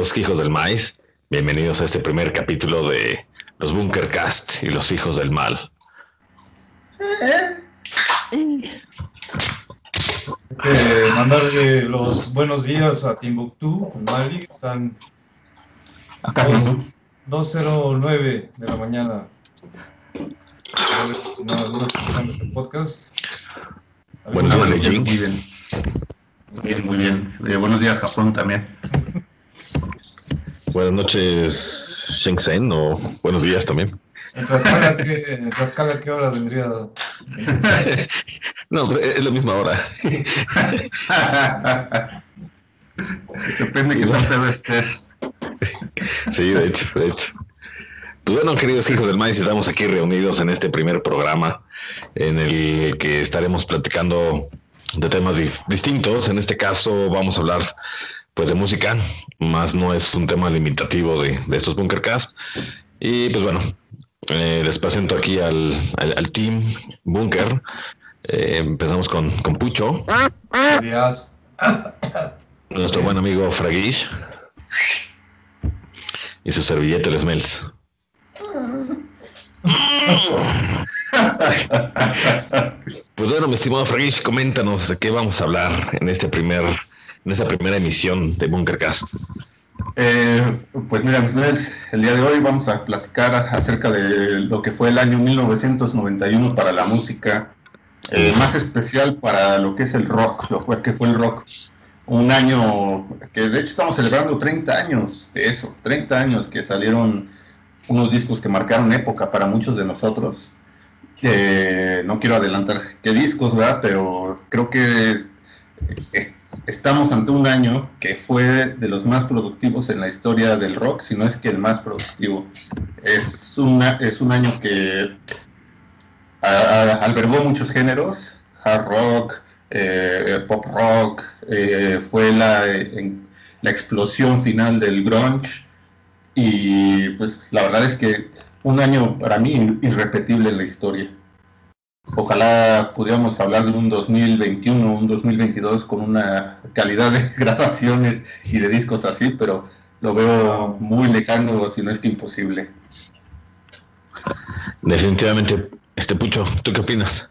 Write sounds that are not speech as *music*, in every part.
queridos hijos del maíz. Bienvenidos a este primer capítulo de los Bunkercast y los hijos del mal. Eh, mandarle los buenos días a Timbuktu, Mali, están Acá Dos- mismo. 2.09 de la mañana. No, no escuchando este podcast. Buenos ¿Alguna días, vez- Beijing. Muy bien. Muy bien, muy bien. Eh, buenos días, Japón también. Buenas noches, Shenzhen, o buenos días también. ¿En Tlaxcala qué, Tlaxcala qué hora vendría? *laughs* No, pues, es la misma hora. *laughs* Depende de qué tan estés. Sí, de hecho, de hecho. Pues bueno, queridos hijos del maíz, estamos aquí reunidos en este primer programa en el que estaremos platicando de temas di- distintos. En este caso vamos a hablar pues de música, más no es un tema limitativo de, de estos Bunkercast. Y pues bueno, eh, les presento aquí al, al, al team Bunker. Eh, empezamos con, con Pucho, Días. nuestro buen amigo Fraguish y su servilleta el Smells. Pues bueno, mi estimado Fragish, coméntanos de qué vamos a hablar en este primer, en esta primera emisión de Bunkercast. Eh, pues mira, el día de hoy vamos a platicar acerca de lo que fue el año 1991 para la música, eh, más especial para lo que es el rock, lo que fue el rock. Un año que de hecho estamos celebrando 30 años de eso, 30 años que salieron unos discos que marcaron época para muchos de nosotros. Eh, no quiero adelantar qué discos, ¿verdad? Pero creo que estamos ante un año que fue de los más productivos en la historia del rock, si no es que el más productivo. Es, es un año que albergó muchos géneros, hard rock, eh, pop rock, eh, fue la, la explosión final del grunge y pues la verdad es que un año para mí irrepetible en la historia. Ojalá pudiéramos hablar de un 2021, un 2022 con una calidad de *laughs* grabaciones y de discos así, pero lo veo muy lejano, si no es que imposible. Definitivamente, este Pucho, ¿tú qué opinas?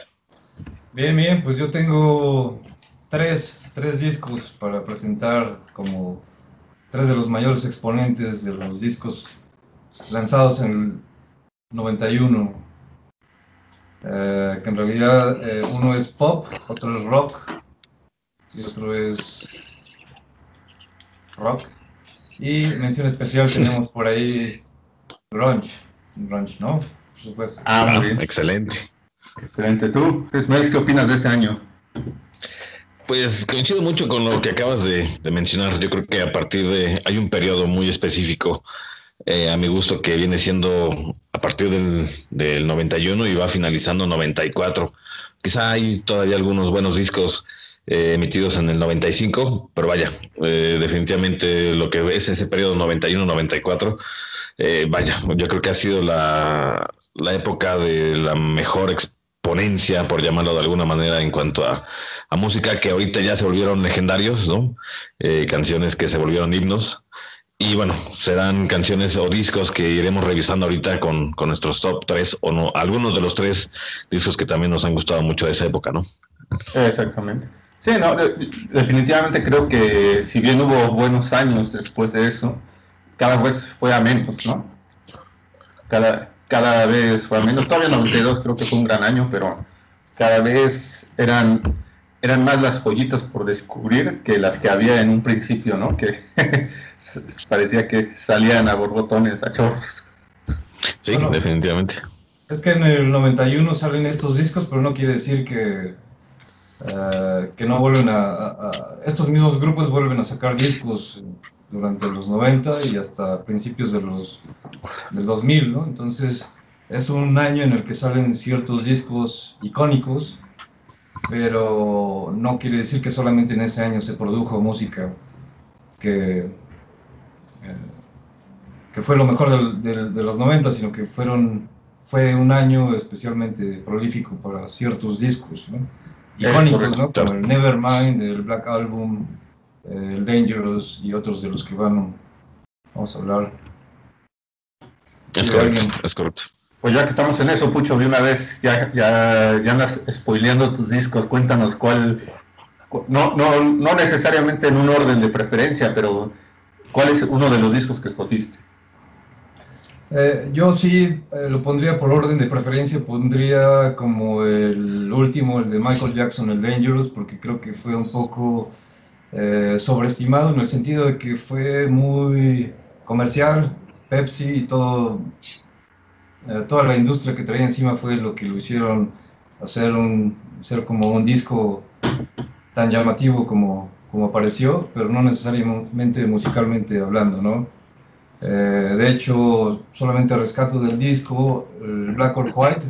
Bien, bien, pues yo tengo tres, tres discos para presentar como tres de los mayores exponentes de los discos lanzados en el 91. Eh, que en realidad eh, uno es pop, otro es rock y otro es rock. Y mención especial tenemos por ahí grunge, grunge, ¿no? Por supuesto. Ah, muy bien. excelente. Excelente. ¿Tú, Esmeralda, qué opinas de ese año? Pues coincido mucho con lo que acabas de, de mencionar. Yo creo que a partir de, hay un periodo muy específico eh, a mi gusto que viene siendo a partir del, del 91 y va finalizando 94. Quizá hay todavía algunos buenos discos eh, emitidos en el 95, pero vaya, eh, definitivamente lo que es ese periodo 91-94, eh, vaya, yo creo que ha sido la, la época de la mejor exponencia, por llamarlo de alguna manera, en cuanto a, a música que ahorita ya se volvieron legendarios, ¿no? Canciones que se volvieron himnos. Y bueno, serán canciones o discos que iremos revisando ahorita con, con nuestros top 3 o no, algunos de los tres discos que también nos han gustado mucho de esa época, ¿no? Exactamente. Sí, no, de- definitivamente creo que si bien hubo buenos años después de eso, cada vez fue a menos, ¿no? Cada, cada vez fue a menos. Todavía 92 creo que fue un gran año, pero cada vez eran, eran más las joyitas por descubrir que las que había en un principio, ¿no? Que *laughs* parecía que salían a borbotones, a chorros. Sí, Bueno. definitivamente. Es que en el 91 salen estos discos, pero no quiere decir que, eh, que no vuelven a, a- a- Estos mismos grupos vuelven a sacar discos durante los 90 y hasta principios de los, del 2000, ¿no? Entonces es un año en el que salen ciertos discos icónicos, pero no quiere decir que solamente en ese año se produjo música que, eh, que fue lo mejor del- del- de los 90, sino que fueron fue un año especialmente prolífico para ciertos discos, ¿no? Icónicos, ¿no? Como el Nevermind, el Black Album, eh, el Dangerous y otros de los que van vamos a hablar. Es correcto, es correcto. Pues ya que estamos en eso, Pucho, de una vez, ya, ya, ya andas spoileando tus discos, cuéntanos cuál, no, no, no necesariamente en un orden de preferencia, pero ¿cuál es uno de los discos que escogiste? Eh, yo sí eh, lo pondría por orden de preferencia, pondría como el último, el de Michael Jackson, el Dangerous, porque creo que fue un poco eh, sobreestimado en el sentido de que fue muy comercial, Pepsi y todo, toda la industria que traía encima fue lo que lo hicieron hacer, un, ser como un disco tan llamativo como, como apareció, pero no necesariamente musicalmente hablando, ¿no? Eh, de hecho, solamente rescato del disco Black or White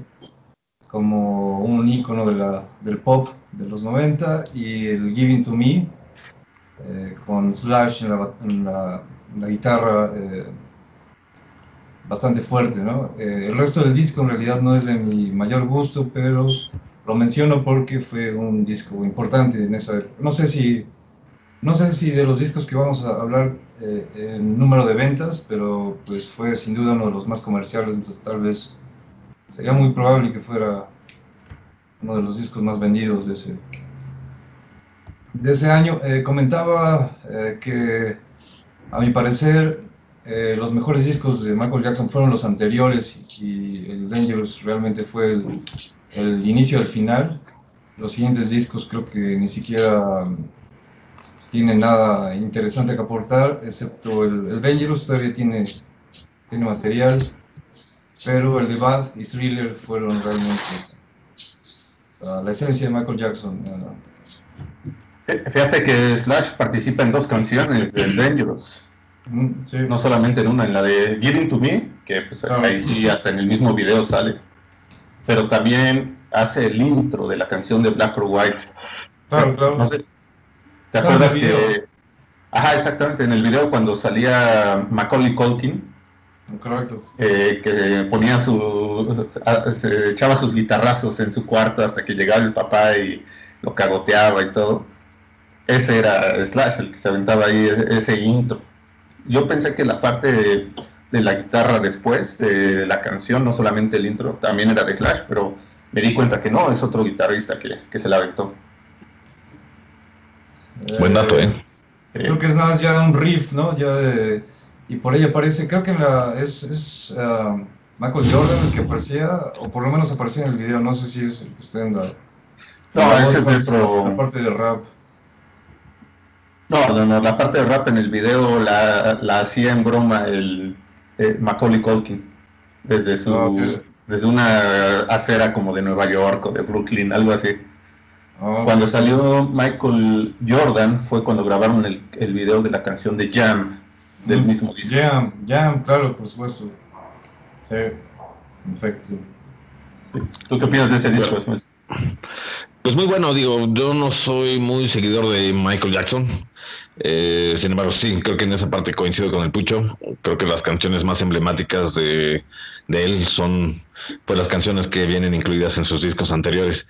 como un icono de la, del pop de los 90 y el Giving to Me eh, con Slash en la, guitarra eh, bastante fuerte. ¿no? el resto del disco en realidad no es de mi mayor gusto, pero lo menciono porque fue un disco importante en esa No sé si, no sé si de los discos que vamos a hablar eh, en número de ventas, pero pues fue sin duda uno de los más comerciales, entonces tal vez sería muy probable que fuera uno de los discos más vendidos de ese, de ese año. Eh, comentaba eh, que a mi parecer los mejores discos de Michael Jackson fueron los anteriores y, el Dangerous realmente fue el, inicio del final. Los siguientes discos creo que ni siquiera tiene nada interesante que aportar, excepto el, el Dangerous todavía tiene, tiene material, pero el de Bad y Thriller fueron realmente la esencia de Michael Jackson. Fíjate que Slash participa en dos canciones del Dangerous. No solamente en una, en la de Giving to Me, que pues, ahí sí hasta en el mismo video sale, pero también hace el intro de la canción de Black or White. Claro, claro. No sé, ¿Te acuerdas que... Ajá, exactamente, en el video cuando salía Macaulay Culkin, Correcto. Eh, que ponía su. se echaba sus guitarrazos en su cuarto hasta que llegaba el papá y lo cagoteaba y todo. Ese era Slash, el que se aventaba ahí e-, ese intro. Yo pensé que la parte de, la guitarra después de la canción, no solamente el intro, también era de Slash, pero me di cuenta que no, es otro guitarrista que, que se la aventó. Buen dato, ¿eh? Creo que es nada más ya un riff, ¿no? Ya de, y por ahí aparece, creo que en la, es, es uh, Michael Jordan el que aparecía, o por lo menos aparecía en el video, no sé si es el que está en la... No, ese es dentro... La parte de rap. No, no, no, la parte de rap en el video la, la hacía en broma el eh, Macaulay Culkin, desde su... Ah, desde una acera como de Nueva York o de Brooklyn, algo así. Oh, cuando salió Michael Jordan fue cuando grabaron el, el video de la canción de Jam del mm, mismo disco. Jam, Jam, claro, por supuesto. Sí, perfecto. ¿Tú qué opinas de ese disco, Pues muy bueno, digo, yo no soy muy seguidor de Michael Jackson. Eh, sin embargo, sí, creo que en esa parte coincido con el Pucho. Creo que las canciones más emblemáticas de, él son pues las canciones que vienen incluidas en sus discos anteriores.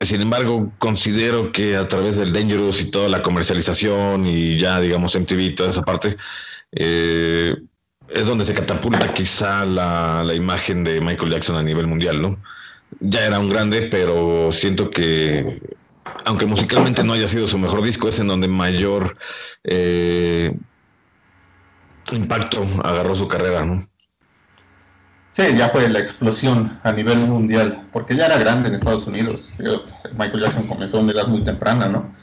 Sin embargo, considero que a través del Dangerous y toda la comercialización y ya, digamos, MTV y toda esa parte, eh, es donde se catapulta quizá la, la imagen de Michael Jackson a nivel mundial, ¿no? Ya era un grande, pero siento que aunque musicalmente no haya sido su mejor disco, es en donde mayor eh, impacto agarró su carrera, ¿no? Sí, ya fue la explosión a nivel mundial, porque ya era grande en Estados Unidos. Michael Jackson comenzó a una edad muy temprana, ¿no?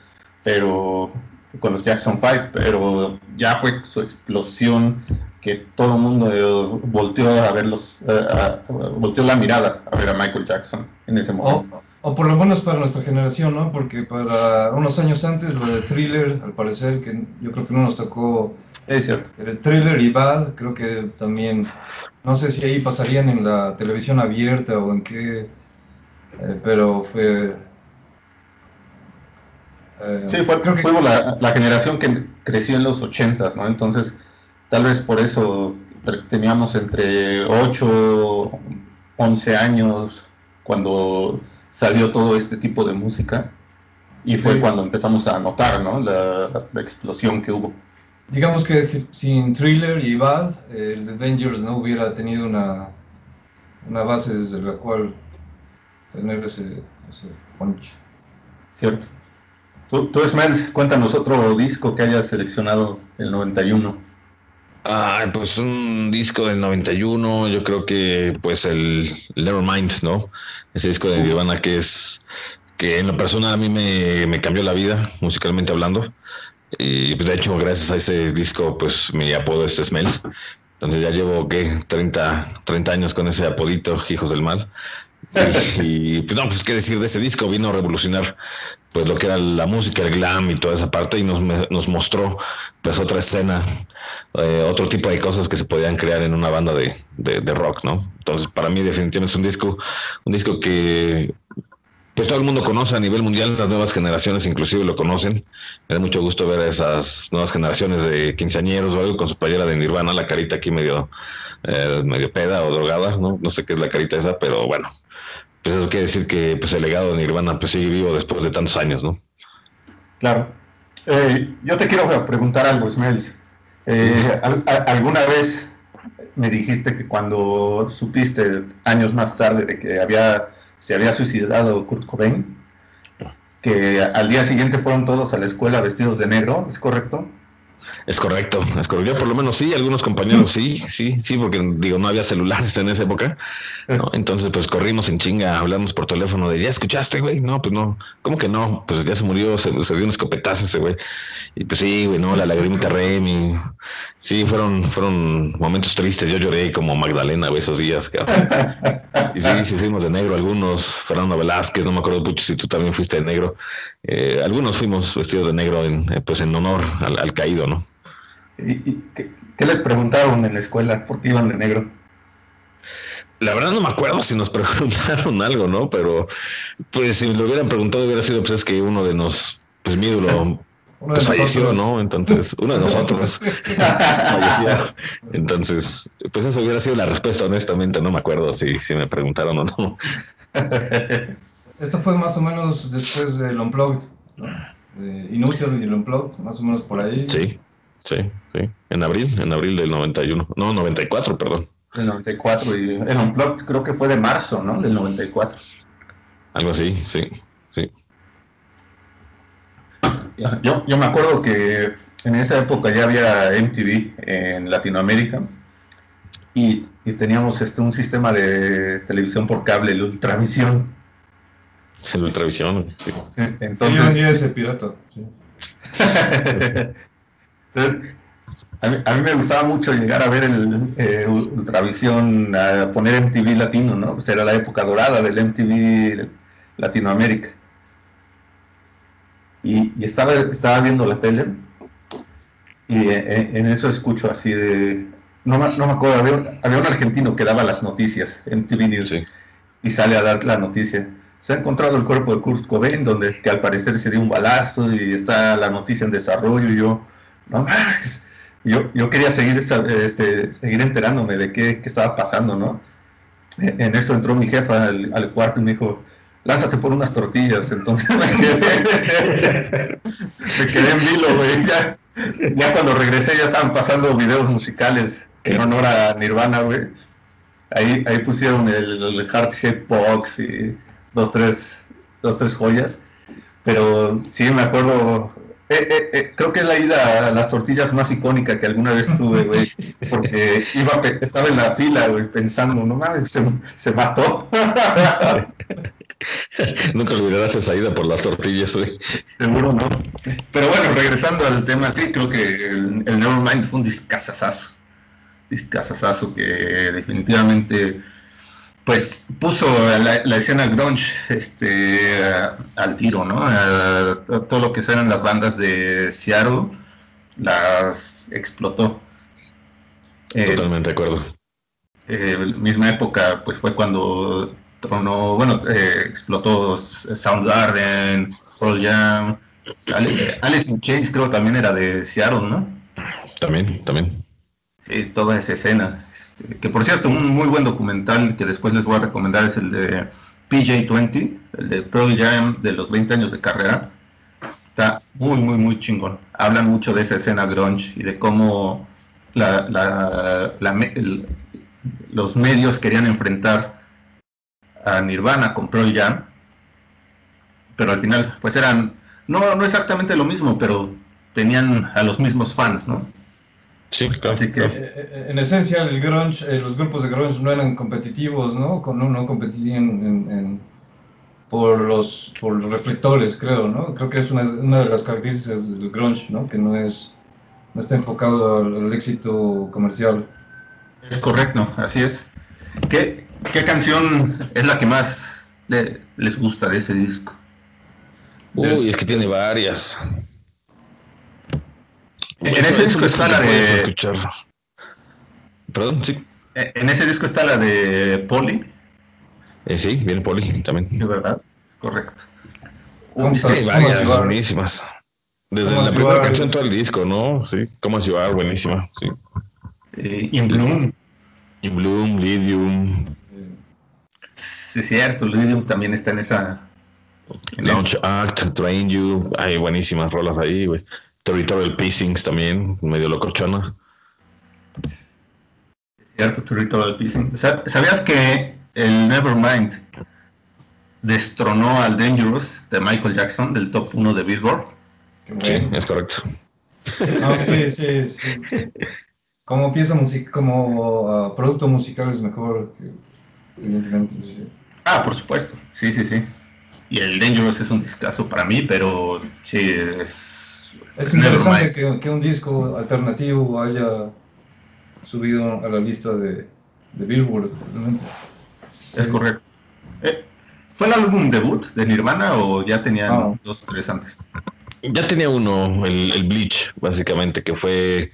Pero con los Jackson 5, pero ya fue su explosión que todo el mundo eh, volteó a verlos, eh, volteó la mirada a ver a Michael Jackson en ese momento. O por lo menos para nuestra generación, ¿no? Porque para unos años antes, lo de Thriller, al parecer, que yo creo que no nos tocó. Es cierto. El Thriller y Bad, creo que también. No sé si ahí pasarían en la televisión abierta o en qué. Eh, pero fue. Eh, sí, fue, creo que fuimos la, la, generación que creció en los ochentas, ¿no? Entonces, tal vez por eso teníamos entre 8, 11 años cuando salió todo este tipo de música y fue cuando empezamos a notar ¿no? la, explosión que hubo. digamos que sin Thriller y Bad, el de Dangerous no hubiera tenido una, una base desde la cual tener ese, ese punch. Cierto. Tú, tú cuéntanos otro disco que hayas seleccionado el 91. Ah, pues un disco del 91, yo creo que pues el, Nevermind, ¿no? Ese disco de Nirvana que es que en lo personal a mí me, me cambió la vida, musicalmente hablando. Y pues, de hecho, gracias a ese disco, pues mi apodo es Smells. Entonces ya llevo, ¿qué? 30, 30 años con ese apodito, Hijos del Mal. Y, pues no, pues qué decir de ese disco, vino a revolucionar pues lo que era la música, el glam y toda esa parte y nos, nos mostró pues otra escena, eh, otro tipo de cosas que se podían crear en una banda de, de, de, rock, ¿no? Entonces para mí definitivamente es un disco, un disco que pues todo el mundo conoce a nivel mundial, las nuevas generaciones inclusive lo conocen. Me da mucho gusto ver a esas nuevas generaciones de quinceañeros o algo con su playera de Nirvana, la carita aquí medio, eh, medio peda o drogada, ¿no? No sé qué es la carita esa, pero bueno, pues eso quiere decir que pues el legado de Nirvana pues sigue vivo después de tantos años, ¿no? Claro. Eh, yo te quiero preguntar algo, Ismael. Eh, ¿Alguna vez me dijiste que cuando supiste años más tarde de que había se había suicidado Kurt Cobain, que al día siguiente fueron todos a la escuela vestidos de negro, ¿es correcto? Es correcto, es correcto. Yo por lo menos sí, algunos compañeros sí, sí, sí, porque digo, no había celulares en esa época. Entonces, pues corrimos en chinga, hablamos por teléfono de, ¿ya escuchaste, güey? No, pues no. ¿Cómo que no? Pues ya se murió, se, dio un escopetazo ese güey. Y pues sí, güey, no, la lagrimita Remy. Sí, fueron, fueron momentos tristes. Yo lloré como Magdalena, güey, esos días. Y sí, sí fuimos de negro algunos. Fernando Velázquez, no me acuerdo mucho si tú también fuiste de negro. Eh, algunos fuimos vestidos de negro en, eh, pues en honor al, al caído, ¿no? ¿Y, qué, les preguntaron en la escuela? ¿Por qué iban de negro? La verdad no me acuerdo si nos *laughs* preguntaron algo, ¿no? Pero pues si lo hubieran preguntado hubiera sido pues es que uno de nos, pues mi ídolo *laughs* pues, falleció, ¿no? Entonces, uno de *laughs* nosotros falleció. Entonces, pues eso hubiera sido la respuesta, honestamente, no me acuerdo si, si me preguntaron o no. Esto fue más o menos después del Unplugged, ¿no? Inútil y el Unplugged, más o menos por ahí. Sí. Sí, sí. En abril, en abril del 91. No, 94, perdón. Del 94 y el Unplugged creo que fue de marzo, ¿no? Del 94. Algo así, sí, sí. Yo, yo me acuerdo que en esa época ya había MTV en Latinoamérica y, y teníamos este, un sistema de televisión por cable, el Ultravisión. El Ultravisión, sí. Entonces... ese pirata, sí. *laughs* a mí, me gustaba mucho llegar a ver el eh, Ultravisión, a poner MTV latino, ¿no? Pues era la época dorada del MTV Latinoamérica. Y, estaba, estaba viendo la tele y eh, en, eso escucho así de... No, me acuerdo, había, un argentino que daba las noticias en TV News y sale a dar la noticia. Se ha encontrado el cuerpo de Kurt Cobain, donde que al parecer se dio un balazo y está la noticia en desarrollo y yo no *laughs* Yo, yo quería seguir, este, seguir enterándome de qué, estaba pasando, ¿no? En eso entró mi jefa al, cuarto y me dijo, lánzate por unas tortillas. Entonces *laughs* me quedé, en vilo, güey. Ya, ya, cuando regresé ya estaban pasando videos musicales en honor a Nirvana, güey. Ahí, ahí pusieron el, el Heart Shape Box y dos tres, dos, tres joyas. Pero sí, me acuerdo eh, eh, eh, creo que es la ida a las tortillas más icónica que alguna vez tuve, güey. Porque iba, estaba en la fila, güey, pensando, no mames, se, mató. *laughs* Nunca olvidarás esa ida por las tortillas, güey. Seguro no. Pero bueno, regresando al tema, sí, creo que el, el Nevermind fue un discazazazo. Discazazazo que definitivamente pues puso la, escena grunge este, al tiro, ¿no? todo lo que eran las bandas de Seattle las explotó. Eh, Totalmente de acuerdo. Eh, misma época, pues fue cuando tronó, bueno, eh, explotó Soundgarden, Pearl Jam, Alice in Chains creo también era de Seattle, ¿no? También, también. toda esa escena. Este, que por cierto, un muy buen documental que después les voy a recomendar es el de PJ20, el de Pearl Jam de los 20 años de carrera. Está muy, muy, muy chingón. Hablan mucho de esa escena grunge y de cómo la, la, los medios querían enfrentar a Nirvana con Pearl Jam, pero al final, pues eran, no, no exactamente lo mismo, pero tenían a los mismos fans, ¿no? Sí, claro. Así que, eh, eh, en esencia, el grunge, eh, los grupos de grunge no eran competitivos, ¿no? No, no competían en, por, los, por los reflectores, creo, ¿no? Creo que es una, una, de las características del grunge, ¿no? Que no, es, no está enfocado al, éxito comercial. Es correcto, así es. ¿Qué, qué canción es la que más les gusta de ese disco? Uy, es que tiene varias. En ese disco está la de. Escuchar. Perdón, sí. En ese disco está la de Poli. Eh, sí, viene Poli también. Es verdad, correcto. Hay varias buenísimas. Desde la primera canción todo el disco, ¿no? Sí, Cómo llevar, buenísima, sí. Eh, In Bloom. In Bloom, Lidium. Sí, es cierto, Lidium también está en esa. Launch Act, Train You, hay buenísimas rolas ahí, güey. Territorial Pacings también, medio locochona. Cierto, Territorial Pacing. ¿Sabías que el Nevermind destronó al Dangerous de Michael Jackson del top 1 de Billboard? Sí, es correcto. No, sí, sí, sí. Como pieza musical, como uh, producto musical es mejor que evidentemente. Ah, por supuesto. Sí, sí, sí. Y el Dangerous es un discazo para mí, pero sí, es es interesante que, un disco alternativo haya subido a la lista de, Billboard. Es correcto. Eh, ¿Fue el álbum debut de Nirvana o ya tenía ah. dos tres antes? Ya tenía uno, el, Bleach, básicamente, que fue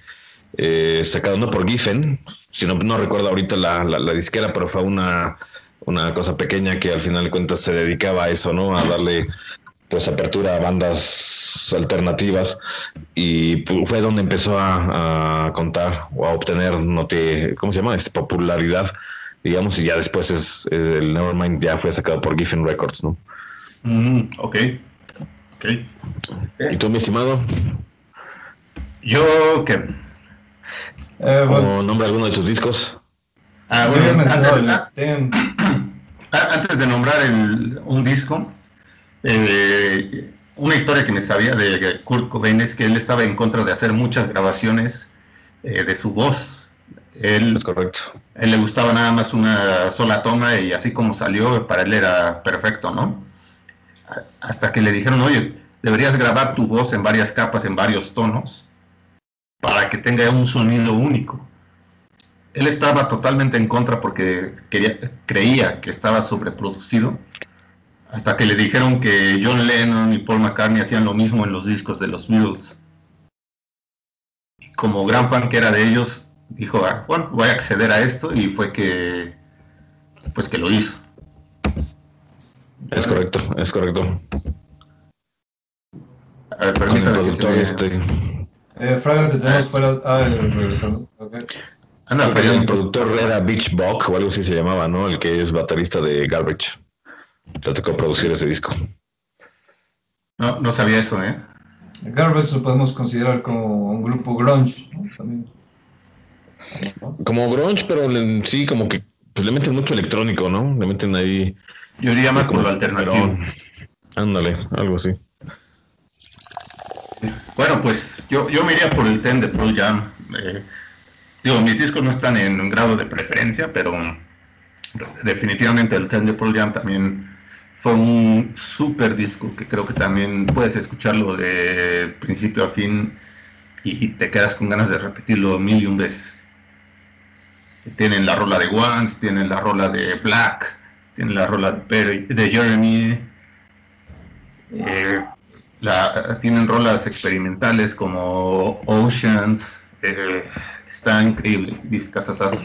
eh, sacado no por Giffen, sino no recuerdo ahorita la, la, disquera, pero fue una, una cosa pequeña que al final de cuentas se dedicaba a eso, ¿no? A darle pues apertura a bandas alternativas y fue donde empezó a, contar o a obtener ¿cómo se llama? Es popularidad digamos y ya después es, el Nevermind ya fue sacado por Giffen Records ¿no? Mm, ok ok ¿y tú mi estimado? yo qué eh, bueno. nombre alguno de tus discos? Ah, bueno, *clears throat* antes, de nombrar el, un disco eh, una historia que me sabía de Kurt Cobain es que él estaba en contra de hacer muchas grabaciones eh, de su voz. Él, es correcto. Él le gustaba nada más una sola toma y así como salió, para él era perfecto, ¿no? Hasta que le dijeron, oye, deberías grabar tu voz en varias capas, en varios tonos, para que tenga un sonido único. Él estaba totalmente en contra porque quería, creía que estaba sobreproducido hasta que le dijeron que John Lennon y Paul McCartney hacían lo mismo en los discos de los Beatles. Y como gran fan que era de ellos, dijo, ah, bueno, voy a acceder a esto y fue que, pues que lo hizo. Es correcto, es correcto. A ver, permítame. Con el productor este. Eh, te tenemos fuera. Ah, regresando. Okay. Anda, el productor era Beach Buck o algo así se llamaba, ¿no? El que es baterista de Garbage. Le tocó producir ese disco. No, no sabía eso, ¿eh? Garbage lo podemos considerar como un grupo grunge, Como grunge, pero sí, como que pues, le meten mucho electrónico, ¿no? Le meten ahí. Yo diría más como lo alternativo. Ándale, algo así. Bueno, pues yo, yo me iría por el ten de Pro Jam. Eh, digo, mis discos no están en un grado de preferencia, pero definitivamente el ten de Pro Jam también fue un super disco que creo que también puedes escucharlo de principio a fin y te quedas con ganas de repetirlo mil y un veces. Tienen la rola de Once, tienen la rola de Black, tienen la rola de, Jeremy, eh, tienen rolas experimentales como Oceans, eh, está increíble, discasasazo.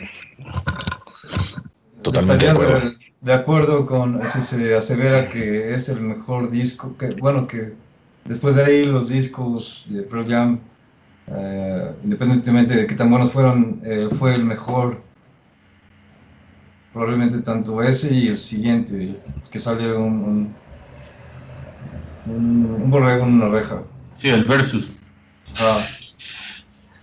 Totalmente de acuerdo de acuerdo con, si se asevera que es el mejor disco, que bueno, que después de ahí los discos de Pearl Jam, eh, independientemente de qué tan buenos fueron, eh, fue el mejor, probablemente tanto ese y el siguiente, que sale un, un, un borrego en una reja. Sí, el Versus. Ah.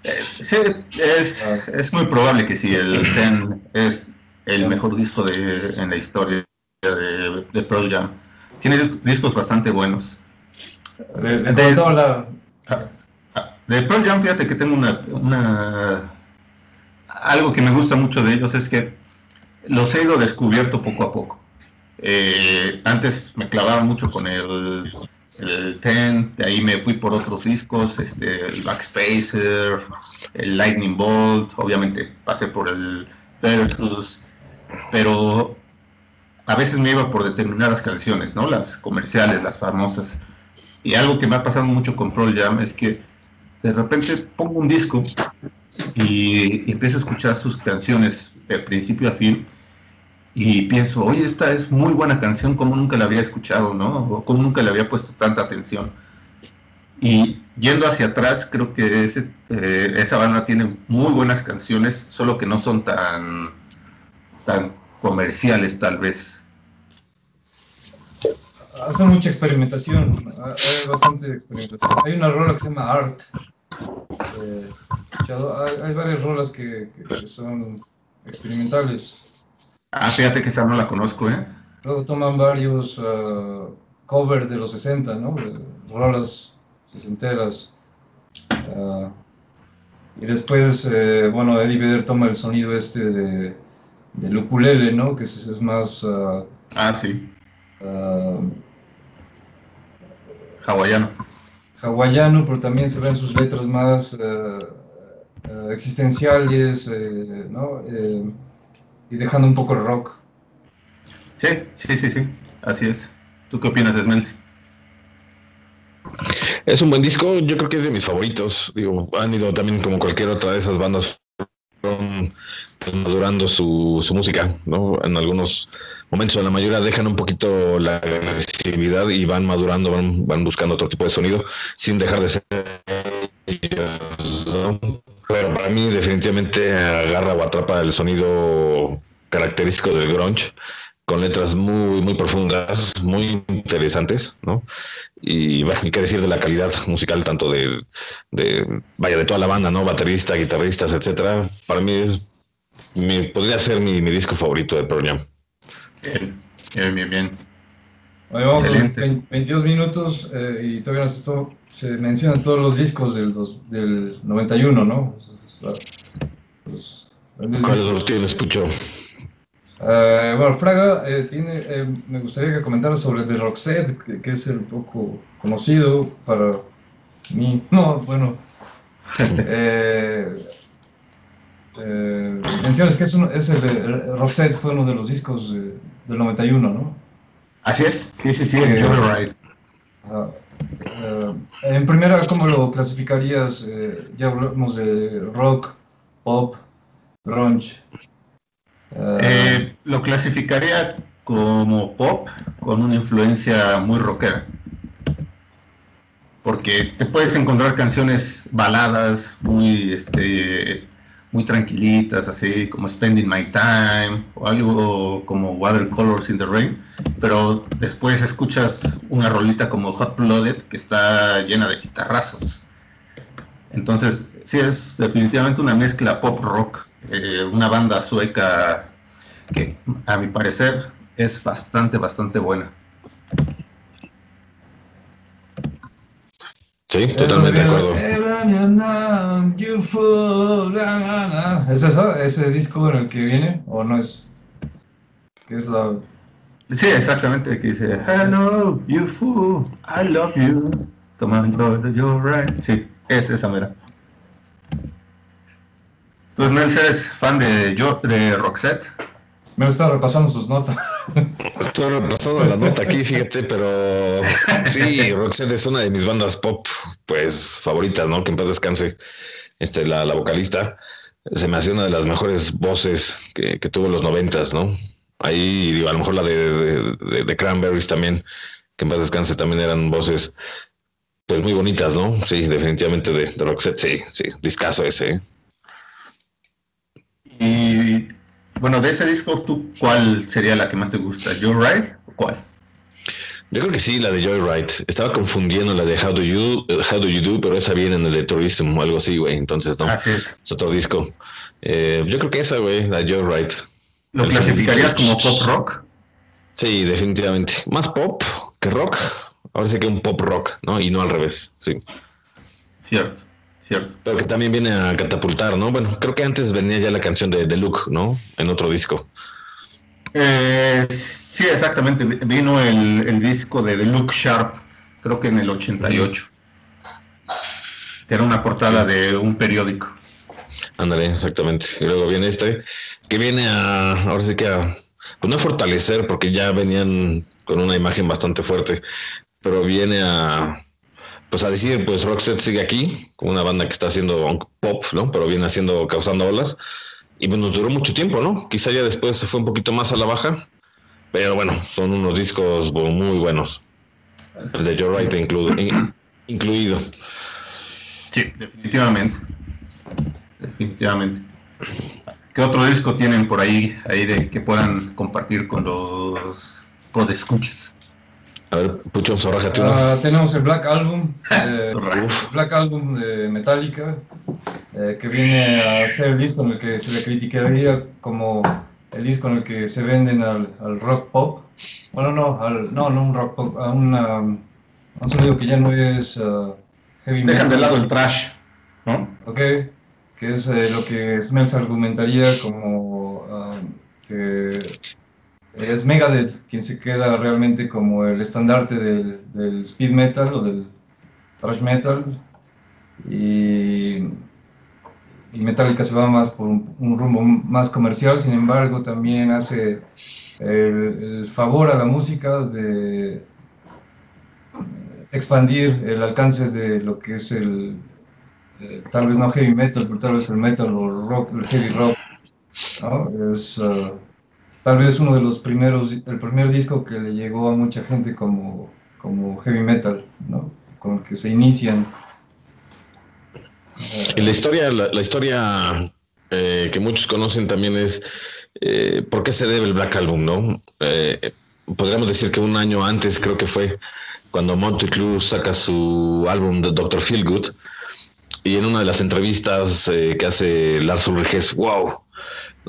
Eh, sí, es, ah. es, muy probable que sí, el *clears throat* Ten es el mejor disco de, en la historia de, de Pearl Jam. Tiene discos bastante buenos. De, de, la... Ah, de Pearl Jam, fíjate que tengo una, una... Algo que me gusta mucho de ellos es que los he ido descubierto poco a poco. Eh, antes me clavaba mucho con el, el Ten, de ahí me fui por otros discos, este, el Backspacer, el Lightning Bolt, obviamente pasé por el Versus, pero a veces me iba por determinadas canciones, ¿no? Las comerciales, las famosas. Y algo que me ha pasado mucho con Pearl Jam es que de repente pongo un disco y empiezo a escuchar sus canciones de principio a fin y pienso, oye, esta es muy buena canción, como nunca la había escuchado, ¿no? O como nunca le había puesto tanta atención. Y yendo hacia atrás, creo que eh, esa banda tiene muy buenas canciones, solo que no son tan, tan comerciales tal vez. Hace mucha experimentación, hay bastante experimentación. Hay una rola que se llama Art. Eh, hay, varias rolas que, que son experimentales. Ah, fíjate que esa no la conozco, ¿eh? Luego toman varios uh, covers de los 60, ¿no? rolas sesenteras. Uh, y después, eh, bueno, Eddie Vedder toma el sonido este de, del ukulele, ¿no? Que es, es más... Uh, ah, sí. hawaiano. Hawaiano, pero también se ven sus letras más existenciales, ¿no? y dejando un poco el rock. Sí, sí, sí, sí, así es. ¿Tú qué opinas, Esmel? Es un buen disco, yo creo que es de mis favoritos. Digo, han ido también como cualquier otra de esas bandas madurando su, su música, ¿no? En algunos momentos, en la mayoría dejan un poquito la agresividad y van madurando, van, van buscando otro tipo de sonido sin dejar de ser pero para mí definitivamente agarra o atrapa el sonido característico del grunge con letras muy muy profundas, muy interesantes, ¿no? Y bueno, que decir de la calidad musical tanto de, de vaya de toda la banda, ¿no? Baterista, guitarristas, etcétera. Para mí es mi, podría ser mi, mi disco favorito de Pearl Jam. Bien, bien, bien. vamos, 22 minutos eh, y todavía no esto se mencionan todos los discos del, del 91, ¿no? Los, los tienes, Pucho? Eh, bueno, Fraga, eh, tiene, eh, me gustaría que comentara sobre The Roxette, que, es el poco conocido para mí. *laughs* No, bueno. *laughs* mencionas que es, uno, es el de Roxette, fue uno de los discos del 91, ¿no? Así es, sí, sí, sí, Joyride. Eh, en primera, ¿cómo lo clasificarías? Eh, ya hablamos de rock, pop, grunge. Eh, lo clasificaría como pop con una influencia muy rockera. Porque te puedes encontrar canciones baladas, muy este, muy tranquilitas, así como Spending My Time o algo como Watercolors in the Rain, pero después escuchas una rolita como Hot Blooded que está llena de guitarrazos. Entonces, sí es definitivamente una mezcla pop rock, eh, una banda sueca que a mi parecer es bastante, bastante buena. Sí, totalmente de acuerdo. ¿Es eso? ¿Ese disco en el que viene? ¿O no es? ¿Qué es la... Sí, exactamente, que dice Hello, you fool, I love you. Come on, you're right. Sí, es esa mera. Pues Mel, ¿eres fan de, yo, de Roxette? Me está repasando sus notas. Estoy repasando la nota aquí, fíjate, pero sí, Roxette es una de mis bandas pop, pues, favoritas, ¿no? Que en paz descanse este, la, la vocalista. Se me hace una de las mejores voces que, que tuvo en los noventas, ¿no? Ahí, digo, a lo mejor la de, de, Cranberries también, que en paz descanse, también eran voces, pues, muy bonitas, ¿no? Sí, definitivamente de, de Roxette, sí, sí, discazo ese, ¿eh? Y bueno, de ese disco, ¿tú cuál sería la que más te gusta? ¿Joe Ride o cuál? Yo creo que sí, la de Joyride. Estaba confundiendo la de How Do You, How Do You Do, pero esa viene en el de Tourism o algo así, güey. Entonces, no. Así es. Es otro disco. Eh, yo creo que esa, güey, la de Joyride. ¿Lo El clasificarías como pop rock? Sí, definitivamente. Más pop que rock. Ahora sí que un pop rock, ¿no? Y no al revés, sí. Cierto, cierto. Pero que también viene a catapultar, ¿no? Bueno, creo que antes venía ya la canción de The Look, ¿no? En otro disco. Eh, sí, exactamente. Vino el, el disco de The Look Sharp, creo que en el 88. Que era una portada de un periódico. Ándale, exactamente. Y luego viene este, que viene a, ahora sí que a, pues no a fortalecer, porque ya venían con una imagen bastante fuerte, pero viene a, pues a decir, pues Roxette sigue aquí, como una banda que está haciendo pop, ¿no? Pero viene haciendo, causando olas, y pues nos duró mucho tiempo, ¿no? Quizá ya después se fue un poquito más a la baja, pero bueno, son unos discos muy buenos. El de Joe Wright inclu- in- incluido. Sí, definitivamente. Definitivamente. ¿Qué otro disco tienen por ahí, ahí de que puedan compartir con los podescuchas? A ver, Pucho, zorrájate uno. Ah, tenemos el Black Album, *laughs* eh. Black Album de Metallica, eh, que viene a ser el disco en el que se le criticaría como el disco en el que se venden al, al rock pop. Bueno, no, al, no, no un rock pop, a, una, a un sonido que ya no es ah, heavy metal. Dejan de lado el trash, ¿no? Ok, que es eh, lo que Smells argumentaría como ah, que es Megadeth quien se queda realmente como el estandarte del, del speed metal o del thrash metal y, y Metallica se va más por un, un rumbo más comercial, sin embargo también hace el, favor a la música de expandir el alcance de lo que es el, eh, tal vez no heavy metal, pero tal vez el metal o rock, el heavy rock, ¿no? Es uh, tal vez uno de los primeros, el primer disco que le llegó a mucha gente como, como heavy metal, ¿no? Con el que se inician. Y la historia, la, historia eh, que muchos conocen también es eh, por qué se debe el Black Album, ¿no? Eh, podríamos decir que un año antes creo que fue cuando Monty Crue saca su álbum de Dr. Feelgood y en una de las entrevistas que hace Lars Ulrich wow,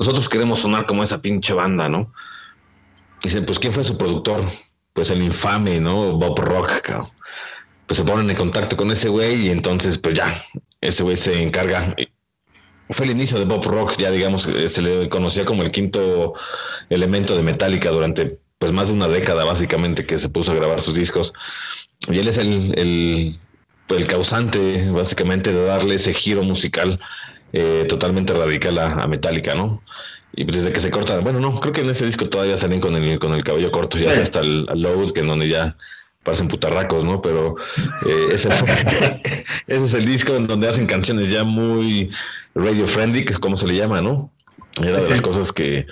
nosotros queremos sonar como esa pinche banda, ¿no? Dicen, pues ¿quién fue su productor? Pues el infame, ¿no? Bob Rock. Pues se ponen en contacto con ese güey y entonces pues ya, ese güey se encarga. Fue el inicio de Bob Rock, ya digamos, eh, se le conocía como el quinto elemento de Metallica durante pues más de una década básicamente que se puso a grabar sus discos. Y él es el, el, el causante básicamente de darle ese giro musical eh, totalmente radical a, a, Metallica, ¿no? Y pues desde que se corta, bueno, no, creo que en ese disco todavía salen con el, con el cabello corto, ya sí. hasta el, Load, que en donde ya parecen putarracos, ¿no? Pero eh, ese *laughs* es el disco en donde hacen canciones ya muy radio friendly, que es como se le llama, ¿no? Era de las cosas que,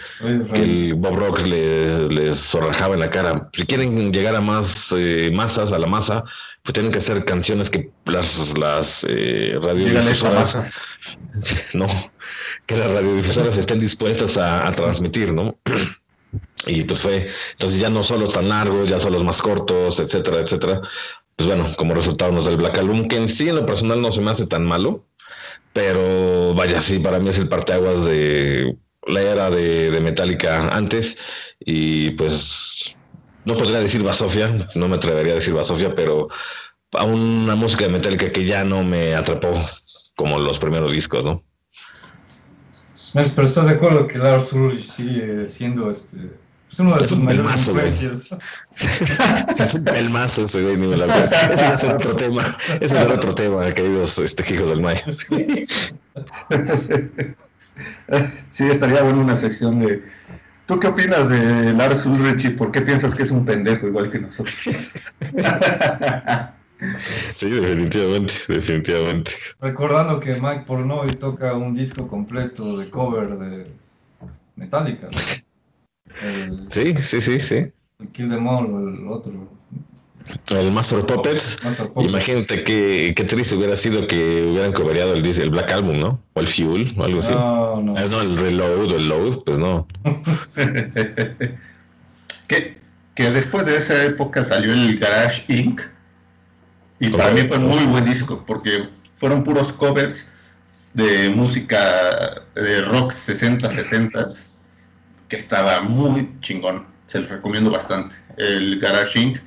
que el Bob Rock les, les zorrajaba en la cara. Si quieren llegar a más eh, masas, a la masa, pues tienen que hacer canciones que las, las eh, radiodifusoras... *laughs* No, que las radiodifusoras estén dispuestas a, a transmitir, ¿no? *clears throat* Y pues fue, entonces ya no solo tan largos, ya son los más cortos, etcétera, etcétera. Pues bueno, como resultado nos da el Black Album, que en sí en lo personal no se me hace tan malo, pero vaya, sí, para mí es el parteaguas de la era de, de Metallica antes y pues no podría decir Basofia, no me atrevería a decir Basofia, pero a una música de Metallica que ya no me atrapó como los primeros discos, ¿no? Pero estás de acuerdo que Lars Ulrich sigue siendo este es uno de es un pelmazo, güey. *laughs* es un pelmazo ese güey, ni me la Ese ser otro tema. Ese ser otro tema, queridos este, hijos del maíz. *laughs* sí, estaría bueno una sección de. ¿Tú qué opinas de Lars Ulrich y por qué piensas que es un pendejo igual que nosotros? *laughs* Sí, definitivamente, definitivamente. Recordando que Mike Pornoy toca un disco completo de cover de Metallica. ¿no? El, sí, sí, sí, sí. El Kill Them All, el otro. El Master Puppets. Master Puppets. Imagínate qué, qué triste hubiera sido que hubieran cobereado el, el Black Album, ¿no? O el Fuel, o algo así. No, no. no el Reload o el Load, pues no. *laughs* ¿Qué, que después de esa época salió el Garage Inc. Y para mí fue muy buen disco, porque fueron puros covers de música de rock 60, 70 que estaba muy chingón. Se los recomiendo bastante. El Garage Inc.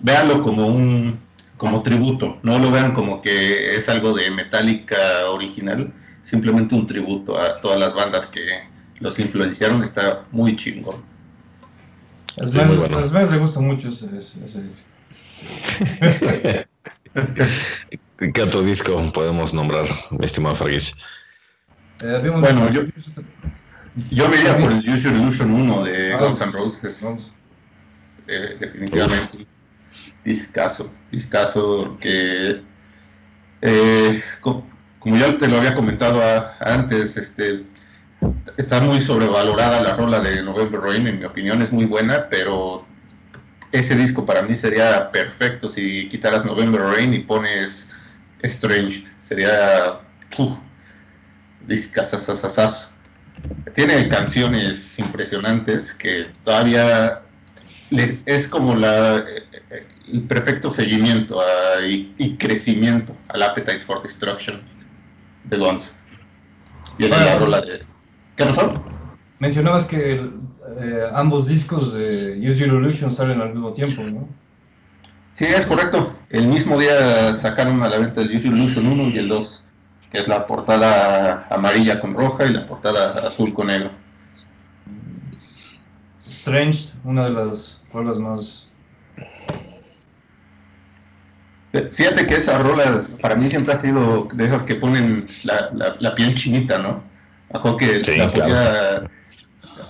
Véanlo como un como tributo, no lo vean como que es algo de Metallica original, simplemente un tributo a todas las bandas que los influenciaron, está muy chingón. A Smash, le gusta mucho ese, ese, disco. *laughs* ¿Qué otro disco podemos nombrar, mi estimado Fergus? Eh, bueno, yo, yo me iría por el Use Illusion 1 de ah, Guns N' Roses. Eh, definitivamente. Discaso, discaso que, eh, como ya te lo había comentado antes, este, está muy sobrevalorada la rola de November Rain, en mi opinión es muy buena, pero ese disco para mí sería perfecto si quitaras November Rain y pones Strange, sería uh, Tiene canciones impresionantes que todavía es como la el perfecto seguimiento y, crecimiento al Appetite for Destruction de Guns. Y en la rola de... ¿Qué pasó? Mencionabas que eh, ambos discos de Use Your Illusion salen al mismo tiempo, ¿no? Sí, es correcto. El mismo día sacaron a la venta el Use Your Illusion 1 y el 2, que es la portada amarilla con roja y la portada azul con negro. Strange, una de las rolas más Fíjate que esa rola para mí siempre ha sido de esas que ponen la, piel chinita, ¿no? Ajo que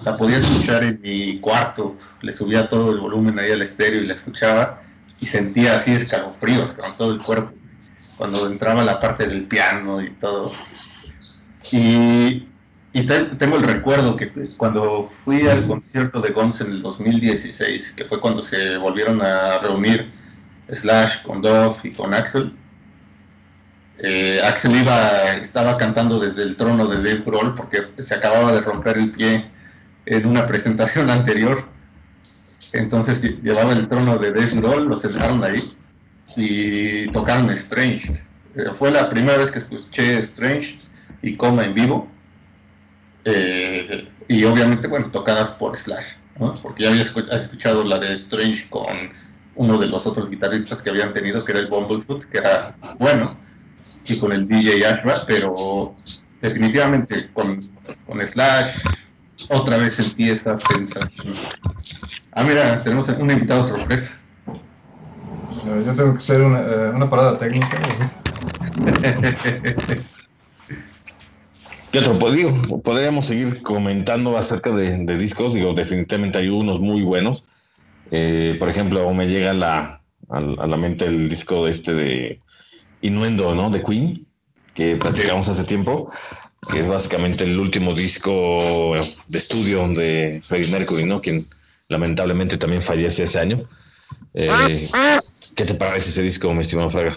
la, podía, escuchar en mi cuarto, le subía todo el volumen ahí al estéreo y la escuchaba y sentía así escalofríos con todo el cuerpo cuando entraba la parte del piano y todo. Y, tengo el recuerdo que cuando fui al concierto de Guns en el 2016, que fue cuando se volvieron a reunir Slash con Dove y con Axel. Eh, Axel iba, estaba cantando desde el trono de Dave Grohl porque se acababa de romper el pie en una presentación *laughs* anterior. Entonces llevaba el trono de Dave Grohl, lo sentaron ahí y tocaron Strange. Eh, fue la primera vez que escuché Strange y Coma en vivo. Eh, y obviamente, bueno, tocadas por Slash, porque ya había escuchado la de Strange con uno de los otros guitarristas que habían tenido, que era el Bumblefoot, que era bueno, y con el DJ Ashba, pero definitivamente con, con Slash otra vez sentí esa sensación. Ah, mira, tenemos un invitado sorpresa. Yo tengo que hacer una, eh, una parada técnica. *laughs* ¿Qué otro? Pues, digo, podríamos seguir comentando acerca de, de discos. Digo, definitivamente hay unos muy buenos. Eh, por ejemplo, me llega la, a, la mente el disco este de Innuendo, ¿no? De Queen, que platicamos hace tiempo, que es básicamente el último disco de estudio de Freddie Mercury, ¿no? Quien lamentablemente también fallece ese año. Eh, ¿Qué te parece ese disco, mi estimado Fraga?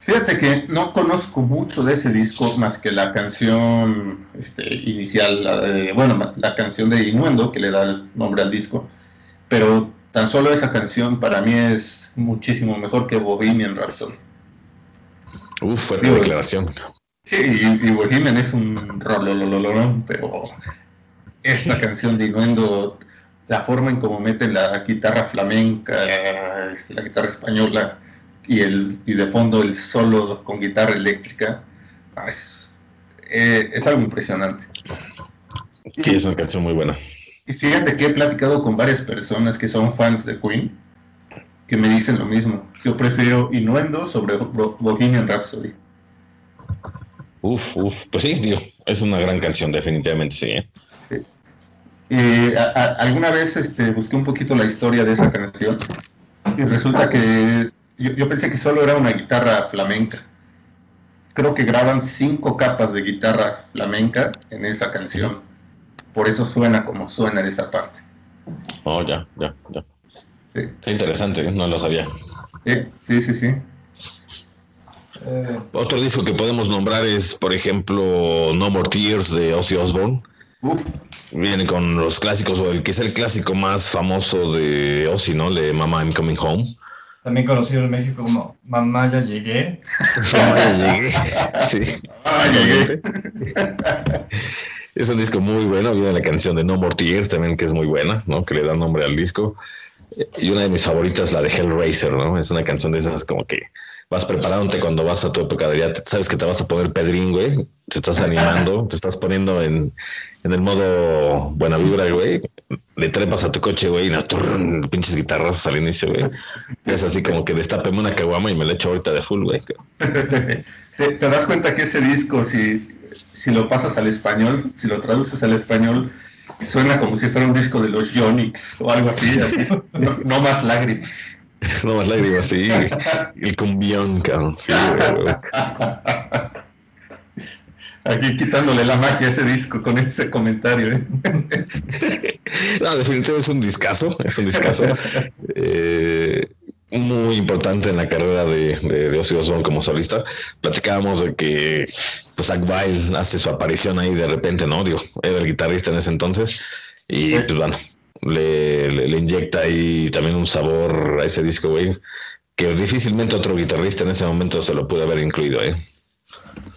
Fíjate que no conozco mucho de ese disco más que la canción este, inicial, bueno, la canción de Innuendo, que le da el nombre al disco pero tan solo esa canción para mí es muchísimo mejor que Bohemian Rhapsody. Uf, fuerte declaración. Sí, y, Bohemian es un rololololón, pero esta *laughs* canción de Inuendo, la forma en cómo meten la guitarra flamenca, este, la guitarra española y, el, y de fondo el solo con guitarra eléctrica, ah, es, eh, es algo impresionante. Sí, es una canción muy buena. Y fíjate que he platicado con varias personas que son fans de Queen, que me dicen lo mismo. Yo prefiero Innuendo sobre Bohemian Rhapsody. Uf, uf, pues sí, tío, es una gran canción, definitivamente sí. ¿eh? Alguna vez este, busqué un poquito la historia de esa canción y resulta que yo, yo, pensé que solo era una guitarra flamenca. Creo que graban cinco capas de guitarra flamenca en esa canción por eso suena como suena en esa parte. Oh, ya, ya, ya. Sí. interesante, no lo sabía. Sí, sí, sí. Eh, Otro disco que podemos nombrar es, por ejemplo, No More Tears de Ozzy Osbourne, Viene con los clásicos, o el que es el clásico más famoso de Ozzy, ¿no? De Mama I'm Coming Home. También conocido en México como Mamá ya llegué. Mamá ya llegué. Sí. Ah, llegué. *laughs* Es un disco muy bueno. Viene la canción de No More Tears también, que es muy buena, ¿no? Que le da nombre al disco. Y una de mis favoritas, la de Hellraiser, ¿no? Es una canción de esas como que vas preparándote cuando vas a tu época de día, sabes que te vas a poner pedrín, güey, te estás animando, te estás poniendo en, en el modo buena vibra, güey, le trepas a tu coche, güey, y las pinches guitarras al inicio, güey. Es así como que destapeme una caguama y me la echo ahorita de full, güey. *laughs* ¿Te, das cuenta que ese disco, si, si lo pasas al español, si lo traduces al español, suena como si fuera un disco de los Yonix o algo así, así. No, no más lágrimas. No más lágrimas, sí. El cumbión, cabrón. Sí, güey. Aquí quitándole la magia a ese disco con ese comentario. ¿eh? *laughs* No, definitivamente es un discazo, es un discazo. Eh, muy importante en la carrera de, de, de Ozzy Osbourne como solista. Platicábamos de que pues Zach hace su aparición ahí de repente, ¿no? Digo, era el guitarrista en ese entonces. Y pues bueno, le, le, le, inyecta ahí también un sabor a ese disco, güey, que difícilmente otro guitarrista en ese momento se lo pudo haber incluido, ¿eh?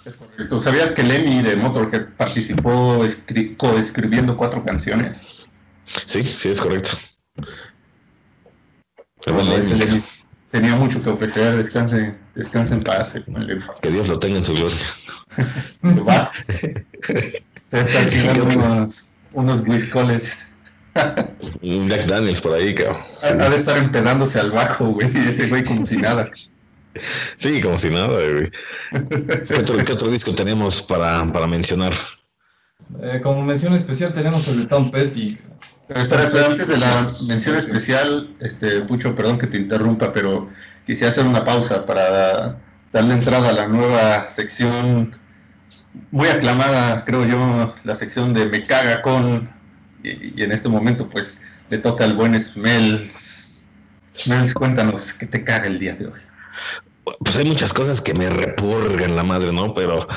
Es correcto. ¿Sabías que Lemmy de Motorhead participó escri coescribiendo cuatro canciones? Sí, sí, es correcto. Bueno, ese Lemmy tenía mucho que ofrecer, descanse, descanse en paz. eh, Que Dios lo tenga en su gloria. *laughs* Se *laughs* está tirando unos, unos whiskoles. *laughs* Un Jack Daniels por ahí, cabrón. Sí. Ha de estar empedándose al bajo, güey, *laughs* ese güey como si nada. Sí, como si nada, güey. ¿Qué otro, qué otro disco tenemos para, para mencionar? Eh, como mención especial tenemos el de Tom Petty. Pero espera, espera, antes de la mención especial, este, Pucho, perdón que te interrumpa, pero quisiera hacer una pausa para darle entrada a la nueva sección muy aclamada, creo yo, la sección de Me caga con, y, y en este momento pues le toca al buen Smells. Smells, cuéntanos qué te caga el día de hoy. Pues hay muchas cosas que me repurgan la madre, ¿no? Pero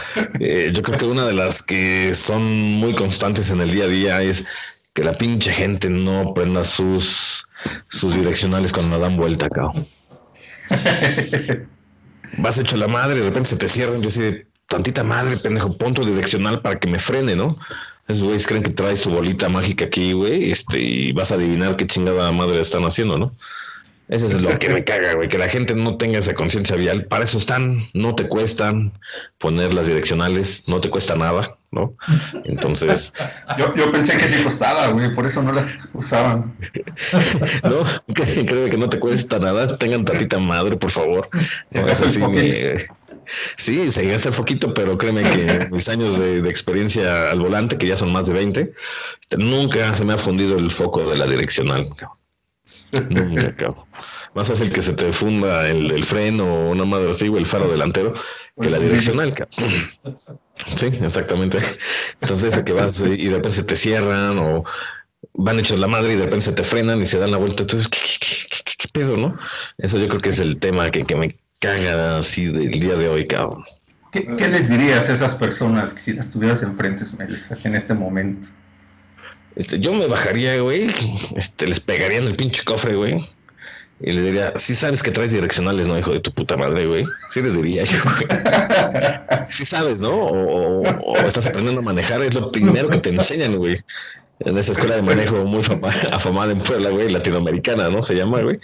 eh, yo creo que una de las que son muy constantes en el día a día es que la pinche gente no prenda sus, sus direccionales cuando dan vuelta, cabrón. *laughs* Vas hecho la madre, de repente se te cierran, yo sé, tantita madre, pendejo, pon tu direccional para que me frene, ¿no? Esos güeyes creen que traes su bolita mágica aquí, güey, este, y vas a adivinar qué chingada madre están haciendo, ¿no? Eso es lo que me caga, güey, que la gente no tenga esa conciencia vial. Para eso están, no te cuestan poner las direccionales, no te cuesta nada, ¿no? Entonces. *laughs* yo, yo pensé que sí costaba, güey, por eso no las usaban. *laughs* no, *laughs* creo que no te cuesta nada. Tengan tatita madre, por favor. No, eso sí me... Sí, se gasta el foquito, pero créeme que *laughs* mis años de, de, experiencia al volante, que ya son más de 20, nunca se me ha fundido el foco de la direccional. Nunca, *laughs* cabrón. Más fácil que se te funda el, el freno o una madre así, o el faro delantero, que la direccional, cabrón. Sí, exactamente. Entonces, que vas y de repente se te cierran o van hechos la madre y de repente se te frenan y se dan la vuelta. Entonces, ¿qué, qué, qué, qué pedo, no? Eso yo creo que es el tema que, que me caga así del día de hoy, cabrón. ¿Qué, ¿Qué, les dirías a esas personas que si las tuvieras enfrente, en este momento? Este, yo me bajaría, güey, este, les pegaría en el pinche cofre, güey. Y le diría, sí sabes que traes direccionales, ¿no, hijo de tu puta madre, güey? Sí les diría yo, güey. *laughs* Sí sabes, ¿no? O, o, o, estás aprendiendo a manejar, es lo primero que te enseñan, güey. En esa escuela de manejo muy afamada en Puebla, güey, latinoamericana, ¿no? Se llama, güey.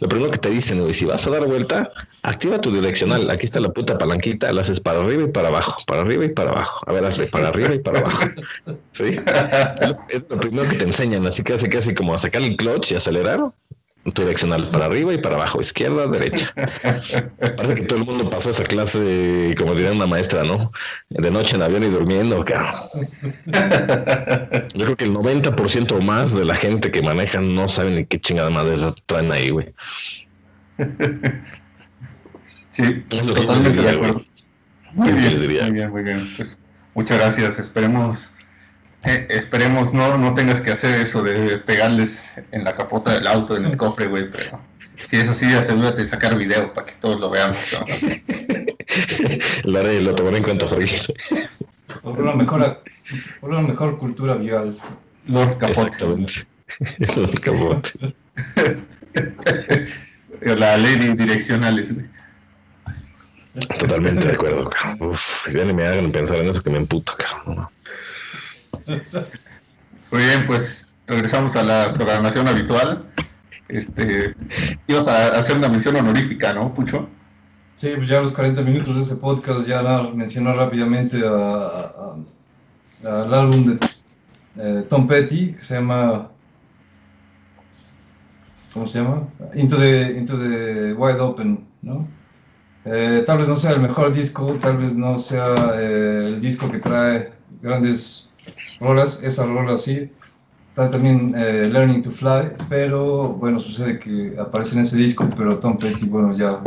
Lo primero que te dicen, güey, si vas a dar vuelta, activa tu direccional. Aquí está la puta palanquita, la haces para arriba y para abajo, para arriba y para abajo. A ver, hazle para arriba y para abajo. *laughs* ¿Sí? Es lo primero que te enseñan, así que hace casi como a sacar el clutch y acelerar direccional para arriba y para abajo, izquierda, derecha. *laughs* Parece que todo el mundo pasó esa clase, como diría una maestra, ¿no? De noche en avión y durmiendo, cabrón. Yo creo que el 90% o más de la gente que maneja no saben ni qué chingada madre traen ahí, güey. Sí, es lo totalmente que de acuerdo. Muy bien, les diría? muy bien, muy bien. Pues, muchas gracias. Esperemos eh, esperemos no, no tengas que hacer eso de pegarles en la capota del auto, en el cofre, güey, pero si es así, asegúrate de sacar video para que todos lo veamos. ¿no? *laughs* lo haré, lo tomaré en cuenta, Fergus. Por una mejor, por una mejor cultura vial. Lord Capote. Exactamente. *laughs* Lord Capote. La ley de direccionales. Totalmente de acuerdo, cabrón. Uf, ya ni me hagan pensar en eso que me emputa, cabrón. Muy bien, pues regresamos a la programación habitual. Este, ibas a hacer una mención honorífica, ¿no, Pucho? Sí, pues ya los 40 minutos de este podcast ya mencionó rápidamente al álbum de eh, Tom Petty, que se llama ¿cómo se llama? Into the, Into the Wide Open, ¿no? Eh, tal vez no sea el mejor disco, tal vez no sea eh, el disco que trae grandes rolas, esa rola sí, trae también eh, Learning to Fly, pero bueno, sucede que aparece en ese disco, pero Tom Petty, bueno, ya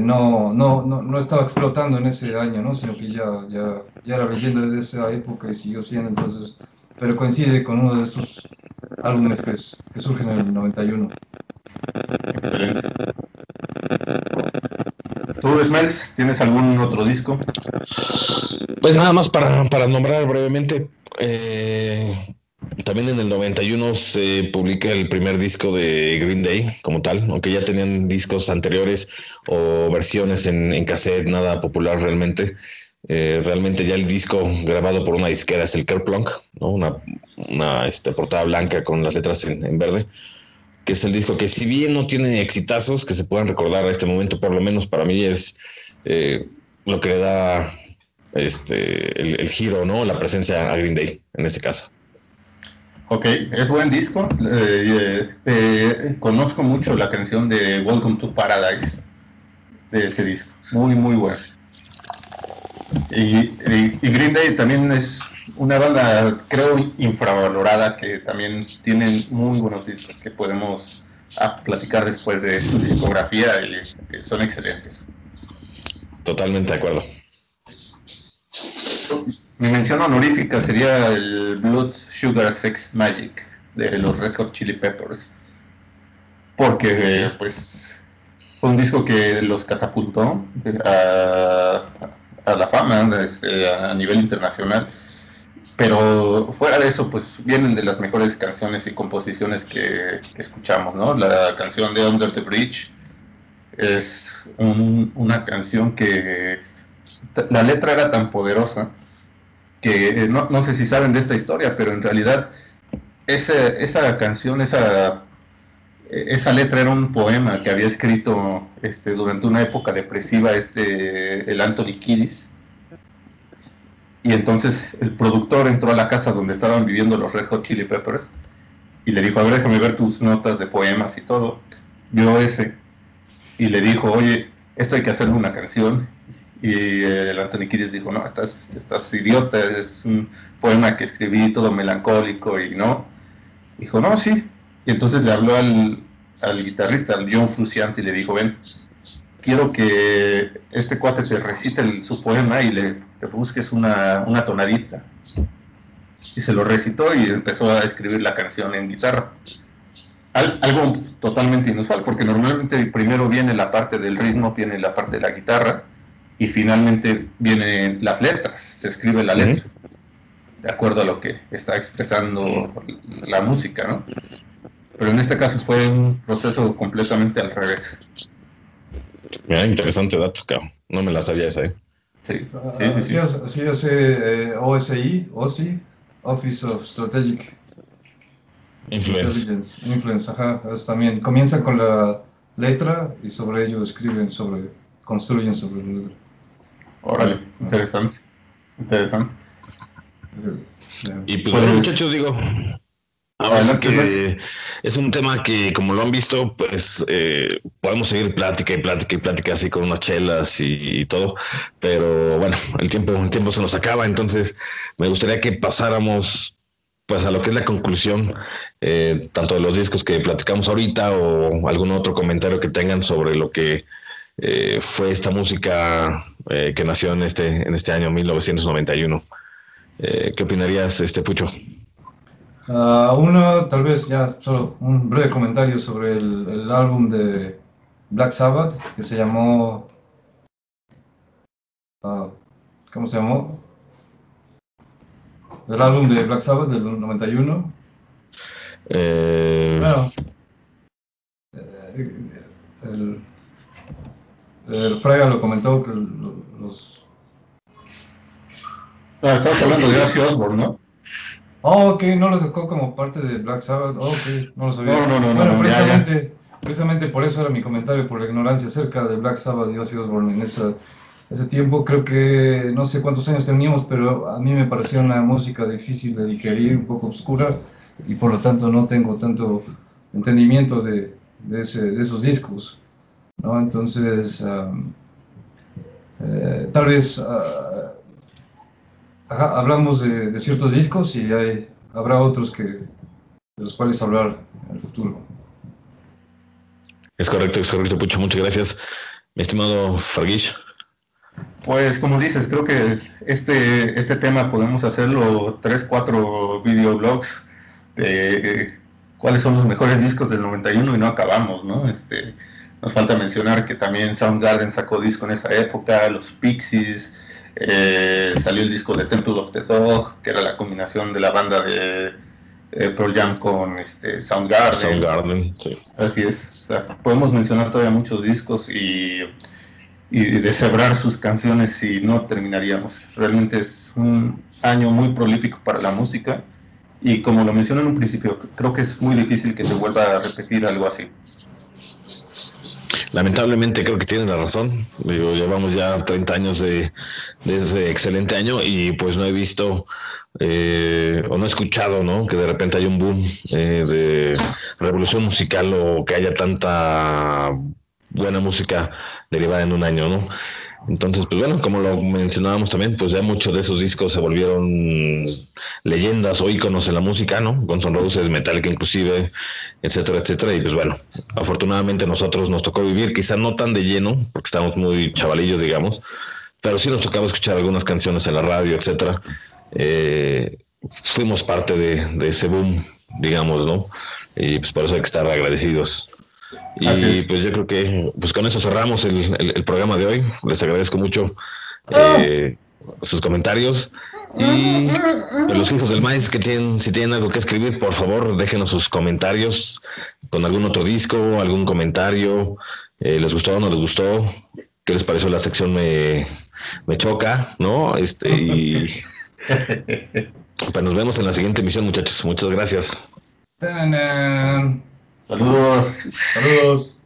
no, no, no, no, estaba explotando en ese año, ¿no? Sino que ya, ya, ya era leyenda de esa época y siguió siendo, entonces, pero coincide con uno de esos álbumes que, que surgen en el 91. Excelente. ¿Tú, Smells, tienes algún otro disco? Pues nada más para, para nombrar brevemente, eh, también en el 91 se publica el primer disco de Green Day como tal, aunque ya tenían discos anteriores o versiones en, en cassette, nada popular realmente. Eh, realmente ya el disco grabado por una disquera es el Kerplunk, ¿no? una, una este, portada blanca con las letras en, en, verde, es el disco que si bien no tiene exitazos que se puedan recordar a este momento, por lo menos para mí es eh, lo que le da este, el, giro, ¿no? la presencia a Green Day en este caso. Ok, es buen disco. Eh, eh, conozco mucho la canción de Welcome to Paradise de ese disco. Muy, muy bueno. Y, Green Day también es una banda, creo, infravalorada, que también tienen muy buenos discos que podemos ah, platicar después de su discografía y son excelentes. Totalmente de acuerdo. Mi mención honorífica sería el Blood Sugar Sex Magic de los Red Hot Chili Peppers. Porque, pues, fue un disco que los catapultó a, a la fama este, a nivel internacional. Pero fuera de eso, pues vienen de las mejores canciones y composiciones que, escuchamos, ¿no? La canción de Under the Bridge es un, una canción que la letra era tan poderosa que no, no, sé si saben de esta historia, pero en realidad esa, esa canción, esa, esa letra era un poema que había escrito este, durante una época depresiva este, el Anthony Kiddis. Y entonces el productor entró a la casa donde estaban viviendo los Red Hot Chili Peppers y le dijo, a ver, déjame ver tus notas de poemas y todo. Vio ese y le dijo, oye, esto hay que hacerle una canción. Y el Anthony Kiddis dijo, no, estás, estás idiota, es un poema que escribí todo melancólico y no. Dijo, no, sí. Y entonces le habló al, al guitarrista, al John Frusciante, y le dijo, ven, quiero que este cuate te recite el, su poema y le, le busques una, una, tonadita. Y se lo recitó y empezó a escribir la canción en guitarra. Al, algo totalmente inusual, porque normalmente primero viene la parte del ritmo, viene la parte de la guitarra, y finalmente vienen las letras, se escribe la letra, de acuerdo a lo que está expresando la música, ¿no? Pero en este caso fue un proceso completamente al revés. Mira, interesante dato, cabrón. No me la sabía esa, ¿eh? Sí, sí, sí. sí. Así hace eh, OSI, OSI, Office of Strategic Influence. Influence, ajá. Es también comienzan con la letra y sobre ello escriben sobre, construyen sobre la letra. Órale, interesante. Interesante. Y pues, bueno, muchachos, digo, Ahora sí que es un tema que, como lo han visto, pues eh, podemos seguir plática y plática y plática así con unas chelas y, y, todo, pero bueno, el tiempo, el tiempo se nos acaba, entonces me gustaría que pasáramos pues a lo que es la conclusión, eh, tanto de los discos que platicamos ahorita o algún otro comentario que tengan sobre lo que eh, fue esta música eh, que nació en este, en este año 1991. ¿Qué opinarías, este Pucho? Uh, uno, tal vez ya solo un breve comentario sobre el, el, álbum de Black Sabbath que se llamó. Uh, ¿Cómo se llamó? del álbum de Black Sabbath del 91. Eh, Bueno, eh, el, el Fraga lo comentó que lo- los... No, estamos hablando de Ozzy Osbourne, ¿no? Oh, ok, no lo tocó como parte de Black Sabbath. Oh, ok, no lo sabía. No, no, no, Bueno, no, ya, precisamente, precisamente por eso era mi comentario, por la ignorancia acerca de Black Sabbath y Ozzy Osbourne en esa, ese tiempo. Creo que no sé cuántos años teníamos, pero a mí me parecía una música difícil de digerir, un poco oscura, y por lo tanto no tengo tanto entendimiento de, de, ese- de esos discos. ¿no? Entonces, eh, tal vez ah, ajá, hablamos de, de ciertos discos y hay, habrá otros que, de los cuales hablar en el futuro. es correcto, es correcto, Pucho. Muchas gracias, mi estimado Fargish. Pues como dices, creo que este, este tema podemos hacerlo tres, cuatro videoblogs de cuáles son los mejores discos del 91 y no acabamos, ¿no? Este, nos falta mencionar que también Soundgarden sacó disco en esa época, los Pixies, eh, salió el disco de Temple of the Dog, que era la combinación de la banda de eh, Pearl Jam con este, Soundgarden. Soundgarden, sí. Así es, o sea, podemos mencionar todavía muchos discos y, y deshebrar sus canciones y no terminaríamos. Realmente es un año muy prolífico para la música y como lo mencioné en un principio, creo que es muy difícil que se vuelva a repetir algo así. Lamentablemente creo que tienen la razón. Digo, llevamos ya 30 años de, de ese excelente año y pues no he visto eh, o no he escuchado, ¿no? Que de repente hay un boom eh, de revolución musical o que haya tanta buena música derivada en un año, ¿no? Entonces, pues bueno, como lo mencionábamos también, pues ya muchos de esos discos se volvieron leyendas o íconos en la música, ¿no? Guns N' Roses, Metallica inclusive, etcétera, etcétera. Y pues bueno, afortunadamente nosotros nos tocó vivir, quizá no tan de lleno, porque estamos muy chavalillos, digamos, pero sí nos tocaba escuchar algunas canciones en la radio, etcétera. Eh, fuimos parte de, de ese boom, digamos, ¿no? Y pues por eso hay que estar agradecidos. Y es. pues yo creo que pues con eso cerramos el, el- el programa de hoy. Les agradezco mucho eh, sus comentarios. Y pues, los hijos del maíz que tienen, si tienen algo que escribir, por favor, déjenos sus comentarios con algún otro disco, algún comentario. Eh, ¿Les gustó o no les gustó? ¿Qué les pareció la sección Me, me choca? ¿No? Este, y *laughs* pues nos vemos en la siguiente emisión, muchachos. Muchas gracias. Saludos. Saludos.